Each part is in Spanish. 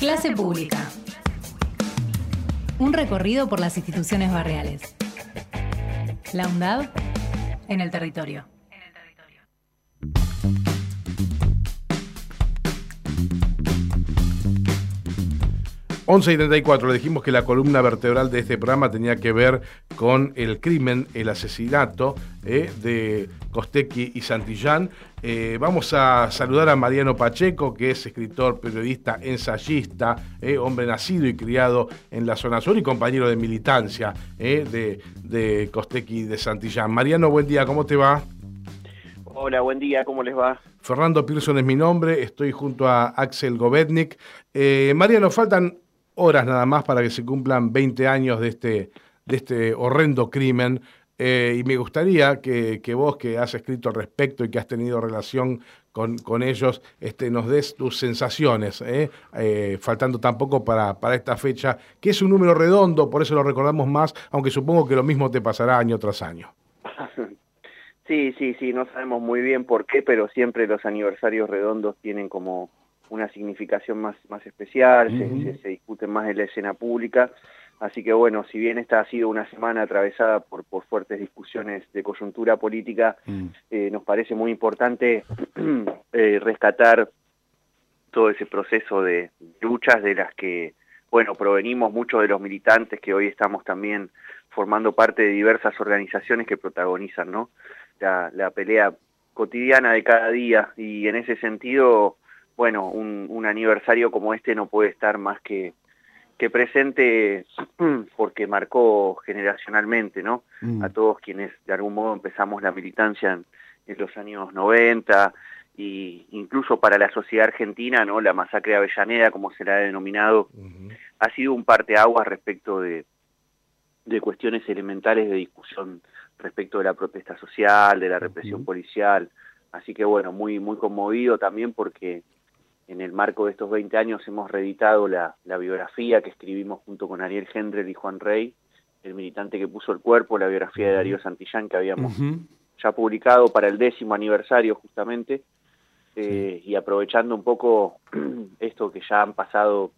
Clase pública. Un recorrido por las instituciones barriales. La UNDAV en el territorio. 11 y 34, le dijimos que la columna vertebral de este programa tenía que ver con el crimen, el asesinato eh, de Costequi y Santillán. Eh, vamos a saludar a Mariano Pacheco, que es escritor, periodista, ensayista, eh, hombre nacido y criado en la zona sur y compañero de militancia de, de Costequi y de Santillán. Mariano, buen día, ¿cómo te va? Hola, buen día, ¿cómo les va? Fernando Pearson es mi nombre, estoy junto a Axel Govetnik. Mariano, faltan horas nada más para que se cumplan 20 años de este, de este horrendo crimen. Eh, y me gustaría que, vos, que has escrito al respecto y que has tenido relación con, con ellos, este, nos des tus sensaciones, ¿eh? Eh, faltando tampoco para, para esta fecha, que es un número redondo, por eso lo recordamos más, aunque supongo que lo mismo te pasará año tras año. Sí, sí, sí, no sabemos muy bien por qué, pero siempre los aniversarios redondos tienen como una significación más, más especial, se, se, discute más en la escena pública. Así que bueno, si bien esta ha sido una semana atravesada por, por fuertes discusiones de coyuntura política, mm. eh, nos parece muy importante eh, rescatar todo ese proceso de luchas de las que, bueno, provenimos muchos de los militantes que hoy estamos también formando parte de diversas organizaciones que protagonizan, ¿no? La, la pelea cotidiana de cada día y en ese sentido bueno, un, aniversario como este no puede estar más que, que presente porque marcó generacionalmente, ¿no? Mm. A todos quienes de algún modo empezamos la militancia en, los años 90 y incluso para la sociedad argentina, ¿no? La masacre de Avellaneda, como se la ha denominado, ha sido un parteaguas respecto de, de cuestiones elementales de discusión respecto de la protesta social, de la represión policial. Así que bueno, muy muy conmovido también porque en el marco de estos 20 años hemos reeditado la, biografía que escribimos junto con Ariel Hendrel y Juan Rey, el militante que puso el cuerpo, la biografía de Darío Santillán que habíamos ya publicado para el décimo aniversario justamente, eh, y aprovechando un poco esto que ya han pasado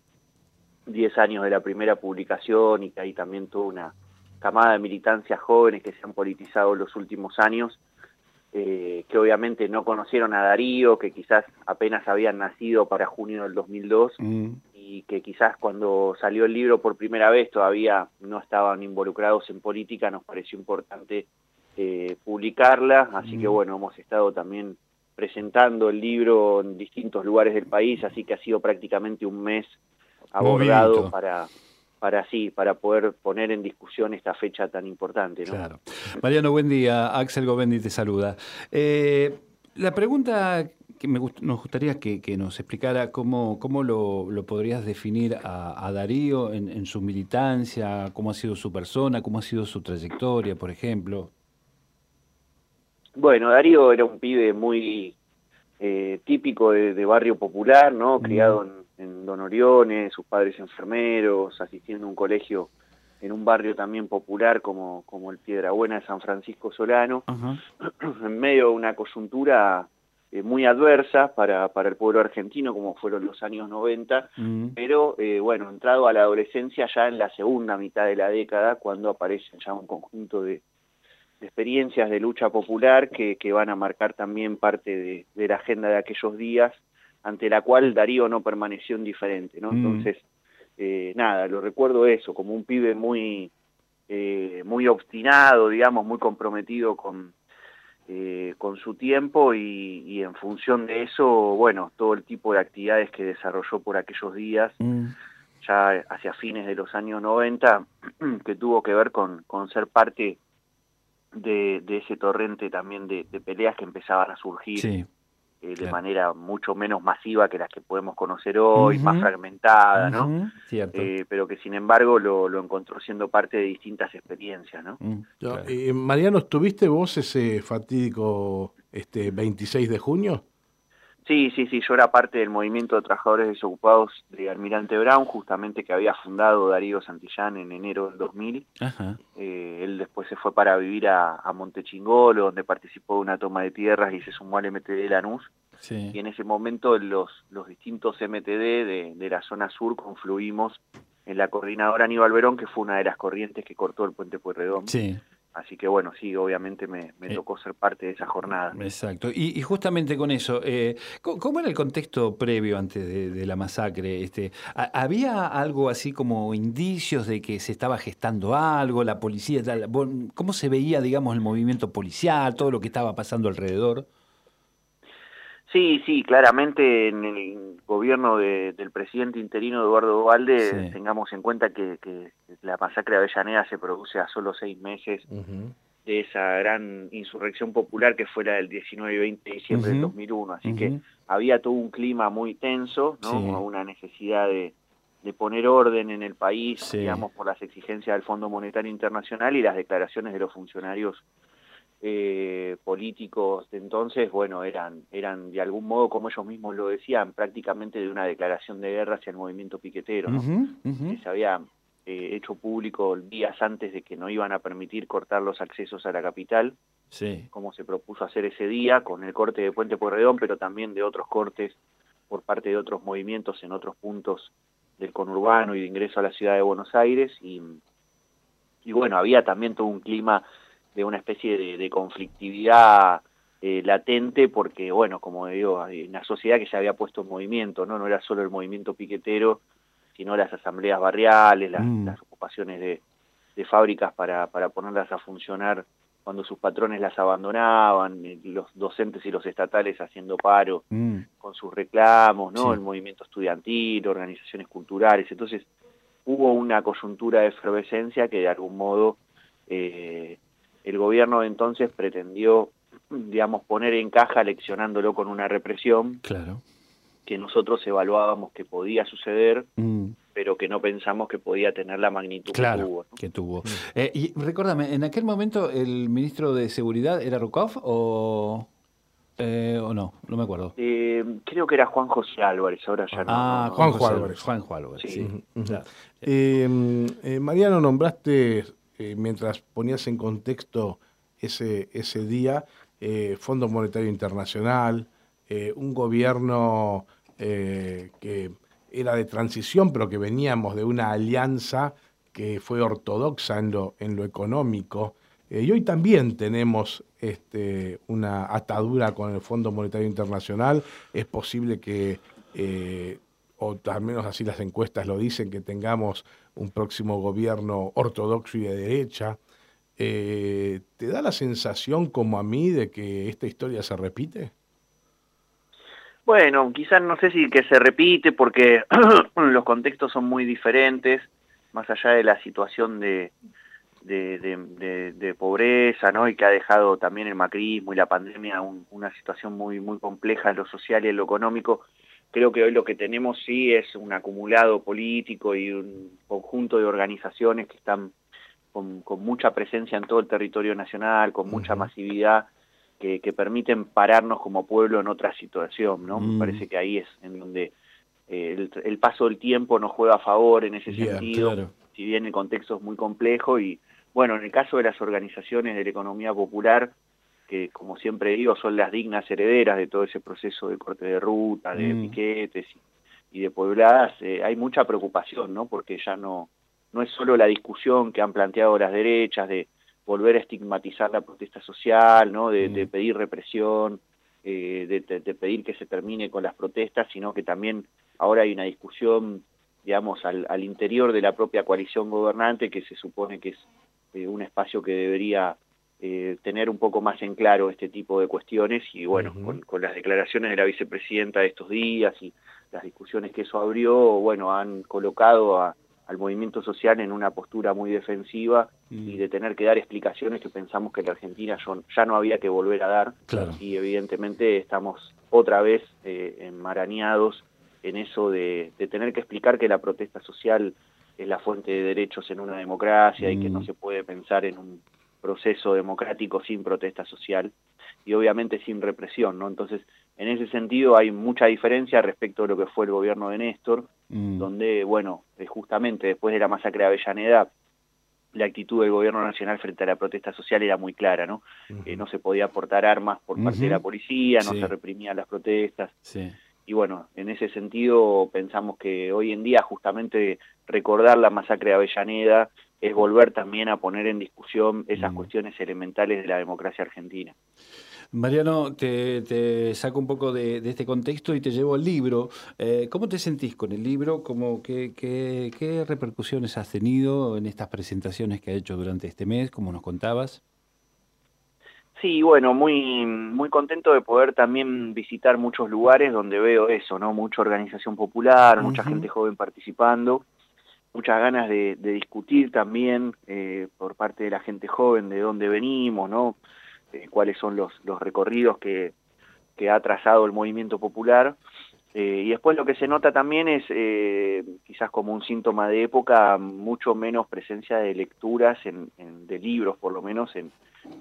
10 años de la primera publicación y que hay también toda una camada de militancias jóvenes que se han politizado en los últimos años, eh, que obviamente no conocieron a Darío, que quizás apenas habían nacido para junio del 2002 mm. y que quizás cuando salió el libro por primera vez todavía no estaban involucrados en política, nos pareció importante eh, publicarla, así que mm. bueno, hemos estado también presentando el libro en distintos lugares del país, así que ha sido prácticamente un mes abordado para para sí, para poder poner en discusión esta fecha tan importante. ¿no? Claro. Mariano, buen día. Axel Govendi te saluda. Eh, la pregunta que me nos gustaría que, nos explicara cómo, cómo lo, podrías definir a, Darío en, su militancia, cómo ha sido su persona, cómo ha sido su trayectoria, por ejemplo. Bueno, Darío era un pibe muy eh, típico de, barrio popular, ¿no? Criado en en Don Oriones, sus padres enfermeros, asistiendo a un colegio en un barrio también popular como, como el Piedrabuena de San Francisco Solano, en medio de una coyuntura eh, muy adversa para, para el pueblo argentino, como fueron los años 90, mm. pero eh, bueno, entrado a la adolescencia ya en la segunda mitad de la década, cuando aparecen ya un conjunto de, experiencias de lucha popular que, que, van a marcar también parte de, de la agenda de aquellos días ante la cual Darío no permaneció indiferente, ¿no? Mm. Entonces, eh, nada, lo recuerdo eso, como un pibe muy, eh, muy obstinado, digamos, muy comprometido con, eh, con su tiempo y, en función de eso, bueno, todo el tipo de actividades que desarrolló por aquellos días, mm. ya hacia fines de los años 90, que tuvo que ver con, con ser parte de, de ese torrente también de, de, peleas que empezaban a surgir. Sí eh, de manera mucho menos masiva que las que podemos conocer hoy, más fragmentada, ¿no? Eh, pero que sin embargo lo, lo, encontró siendo parte de distintas experiencias, ¿no? Mm, eh, Mariano, ¿estuviste vos ese fatídico este 26 de junio? Sí, sí, sí, yo era parte del movimiento de trabajadores desocupados de Almirante Brown, justamente que había fundado Darío Santillán en enero del 2000. Eh, él después se fue para vivir a, a Montechingolo, donde participó de una toma de tierras y se sumó al MTD Lanús. y en ese momento los, los distintos MTD de, de la zona sur confluimos en la coordinadora Aníbal Verón, que fue una de las corrientes que cortó el puente Pueyrredón. Sí. Así que bueno, sí, obviamente me, me eh, tocó ser parte de esa jornada. Exacto. Y, justamente con eso, eh, ¿cómo era el contexto previo antes de, la masacre? Este, ¿Había algo así como indicios de que se estaba gestando algo, la policía, tal? ¿Cómo se veía, digamos, el movimiento policial, todo lo que estaba pasando alrededor? Sí, sí, claramente en el gobierno del presidente interino Eduardo Valde tengamos en cuenta que, la masacre de Avellaneda se produce a solo seis meses de esa gran insurrección popular que fue la del 19 y 20 de diciembre del 2001, así que había todo un clima muy tenso, ¿no? una necesidad de, poner orden en el país, digamos, por las exigencias del Fondo Monetario Internacional y las declaraciones de los funcionarios eh, políticos de entonces, bueno, eran, eran de algún modo, como ellos mismos lo decían, prácticamente de una declaración de guerra hacia el movimiento piquetero, que se había eh, hecho público días antes de que no iban a permitir cortar los accesos a la capital, sí. como se propuso hacer ese día, con el corte de Puente Porredón, pero también de otros cortes por parte de otros movimientos en otros puntos del conurbano y de ingreso a la ciudad de Buenos Aires, y, y bueno, había también todo un clima de una especie de, conflictividad eh, latente porque, bueno, como digo, una sociedad que se había puesto en movimiento, ¿no? No era solo el movimiento piquetero, sino las asambleas barriales, las, mm. ocupaciones de, fábricas para, para ponerlas a funcionar cuando sus patrones las abandonaban, eh, los docentes y los estatales haciendo paro mm. con sus reclamos, ¿no? El movimiento estudiantil, organizaciones culturales. Entonces, hubo una coyuntura de efervescencia que de algún modo eh, el gobierno de entonces pretendió, digamos, poner en caja leccionándolo con una represión. Claro. Que nosotros evaluábamos que podía suceder, mm. pero que no pensamos que podía tener la magnitud que tuvo. Que tuvo. Eh, y recuérdame, ¿en aquel momento el ministro de Seguridad era Rukov o.? Eh, ¿O no? No me acuerdo. Eh, creo que era Juan José Álvarez, ahora ya no. Ah, Juan Juan Álvarez. Juan Álvarez, sí. Mariano, nombraste eh, mientras ponías en contexto ese, ese día, eh, Fondo Monetario Internacional, eh, un gobierno que era de transición, pero que veníamos de una alianza que fue ortodoxa en lo, en lo económico. y hoy también tenemos este, una atadura con el Fondo Monetario Internacional. Es posible que o al menos así las encuestas lo dicen, que tengamos un próximo gobierno ortodoxo y de derecha. Eh, ¿Te da la sensación, como a mí, de que esta historia se repite? Bueno, quizás no sé si que se repite porque los contextos son muy diferentes, más allá de la situación de, de, pobreza, ¿no? Y que ha dejado también el macrismo y la pandemia una situación muy, muy compleja en lo social y en lo económico Creo que hoy lo que tenemos sí es un acumulado político y un conjunto de organizaciones que están con, mucha presencia en todo el territorio nacional, con mucha masividad, que, permiten pararnos como pueblo en otra situación, ¿no? Me mm. parece que ahí es en donde eh, el, paso del tiempo nos juega a favor en ese sentido, si bien el contexto es muy complejo y, bueno, en el caso de las organizaciones de la economía popular, que como siempre digo son las dignas herederas de todo ese proceso de corte de ruta, de mm. piquetes y, de puebladas, eh, hay mucha preocupación, ¿no? Porque ya no, no es solo la discusión que han planteado las derechas de volver a estigmatizar la protesta social, ¿no? De, mm. pedir represión, eh, de, pedir que se termine con las protestas, sino que también ahora hay una discusión, digamos, al, al interior de la propia coalición gobernante que se supone que es eh, un espacio que debería eh, tener un poco más en claro este tipo de cuestiones y bueno, con, las declaraciones de la vicepresidenta de estos días y las discusiones que eso abrió, bueno, han colocado al movimiento social en una postura muy defensiva y de tener que dar explicaciones que pensamos que la Argentina ya no había que volver a dar. Y evidentemente estamos otra vez eh, enmarañados en eso de, tener que explicar que la protesta social es la fuente de derechos en una democracia y que no se puede pensar en un proceso democrático sin protesta social y obviamente sin represión, ¿no? Entonces, en ese sentido hay mucha diferencia respecto a lo que fue el gobierno de Néstor, mm. donde, bueno, eh, justamente después de la masacre de Avellaneda, la actitud del gobierno nacional frente a la protesta social era muy clara, ¿no? no se podía aportar armas por parte de la policía, no se reprimían las protestas. Y bueno, en ese sentido pensamos que hoy en día justamente recordar la masacre de Avellaneda es volver también a poner en discusión esas cuestiones elementales de la democracia argentina. Mariano, te, saco un poco de, este contexto y te llevo al libro. Eh, ¿Cómo te sentís con el libro? ¿Cómo, qué, qué, repercusiones has tenido en estas presentaciones que ha hecho durante este mes, como nos contabas? Sí, bueno, muy, muy contento de poder también visitar muchos lugares donde veo eso, ¿no? Mucha organización popular, mucha gente joven participando, muchas ganas de, discutir también eh, por parte de la gente joven de dónde venimos, ¿no? Este, cuáles son los, los recorridos que, ha trazado el movimiento popular. Eh, y después lo que se nota también es, eh, quizás como un síntoma de época, mucho menos presencia de lecturas, en, de libros por lo menos, en,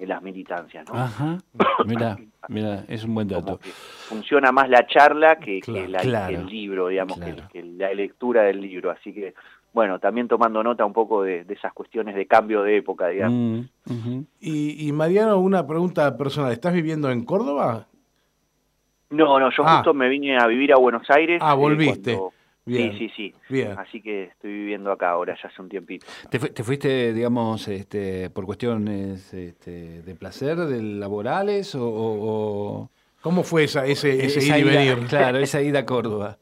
las militancias. ¿no? Ajá, mira, mira, es un buen dato. Funciona más la charla que, el libro, digamos, que, la lectura del libro. Así que bueno, también tomando nota un poco de, esas cuestiones de cambio de época, digamos. Mm, y, Mariano, una pregunta personal, ¿estás viviendo en Córdoba? No, no, yo ah. justo me vine a vivir a Buenos Aires. Ah, volviste. Sí, sí, sí. Bien. Así que estoy viviendo acá ahora, ya hace un tiempito. ¿Te, fuiste, digamos, este, por cuestiones este, de placer, de laborales o, ¿Cómo fue esa, ese, ese ir y venir? Claro, esa ida a Córdoba.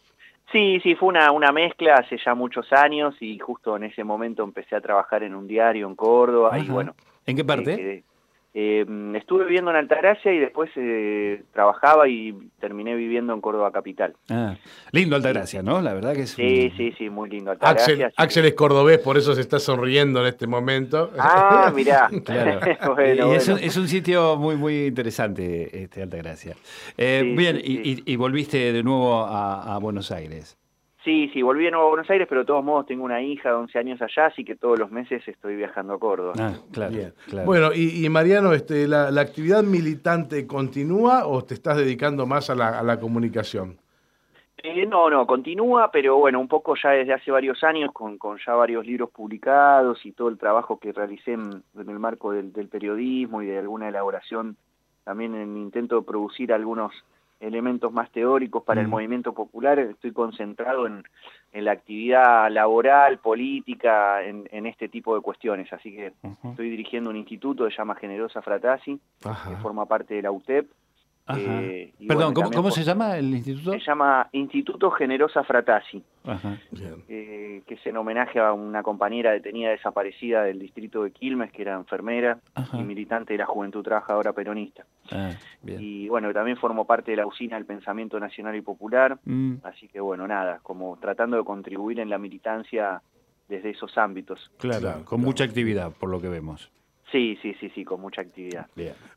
Sí, sí, fue una, una mezcla hace ya muchos años y justo en ese momento empecé a trabajar en un diario en Córdoba y bueno. ¿En qué parte? Eh, eh, estuve viviendo en Altagracia y después eh, trabajaba y terminé viviendo en Córdoba Capital. Ah, lindo Altagracia, ¿no? La verdad que es Sí, sí, sí, muy lindo Altagracia. Axel, es cordobés, por eso se está sonriendo en este momento. Ah, mirá. claro. y es, un, sitio muy, muy interesante, este Altagracia. bien, y, volviste de nuevo a Buenos Aires. Sí, sí, volví de nuevo a Buenos Aires, pero de todos modos tengo una hija de 11 años allá, así que todos los meses estoy viajando a Córdoba. Ah, claro, Bueno, y, Mariano, este, la, actividad militante continúa o te estás dedicando más a la, comunicación? Eh, no, no, continúa, pero bueno, un poco ya desde hace varios años, con, ya varios libros publicados y todo el trabajo que realicé en, el marco del, del periodismo y de alguna elaboración, también en intento de producir algunos elementos más teóricos para el movimiento popular, estoy concentrado en, la actividad laboral, política, en, este tipo de cuestiones. Así que estoy dirigiendo un instituto que se llama Generosa Fratasi, que forma parte de la UTEP, eh, Perdón, ¿cómo, se llama el instituto? Se llama Instituto Generosa Fratasi, eh, que es en homenaje a una compañera detenida desaparecida del distrito de Quilmes, que era enfermera y militante de la Juventud Trabajadora Peronista. Ah, y bueno, también formó parte de la usina del Pensamiento Nacional y Popular, mm. así que bueno, nada, como tratando de contribuir en la militancia desde esos ámbitos. Claro, con mucha actividad, por lo que vemos. Sí, sí, sí, sí, con mucha actividad.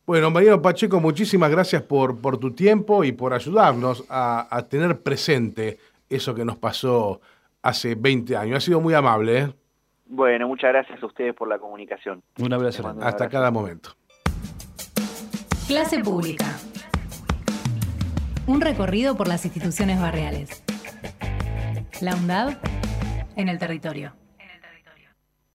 Bueno, Mariano Pacheco, muchísimas gracias por, por tu tiempo y por ayudarnos a, tener presente eso que nos pasó hace 20 años. Ha sido muy amable. ¿eh? Bueno, muchas gracias a ustedes por la comunicación. Un abrazo. Hasta cada momento. Clase pública. Un recorrido por las instituciones barriales. La UNDAD en el territorio.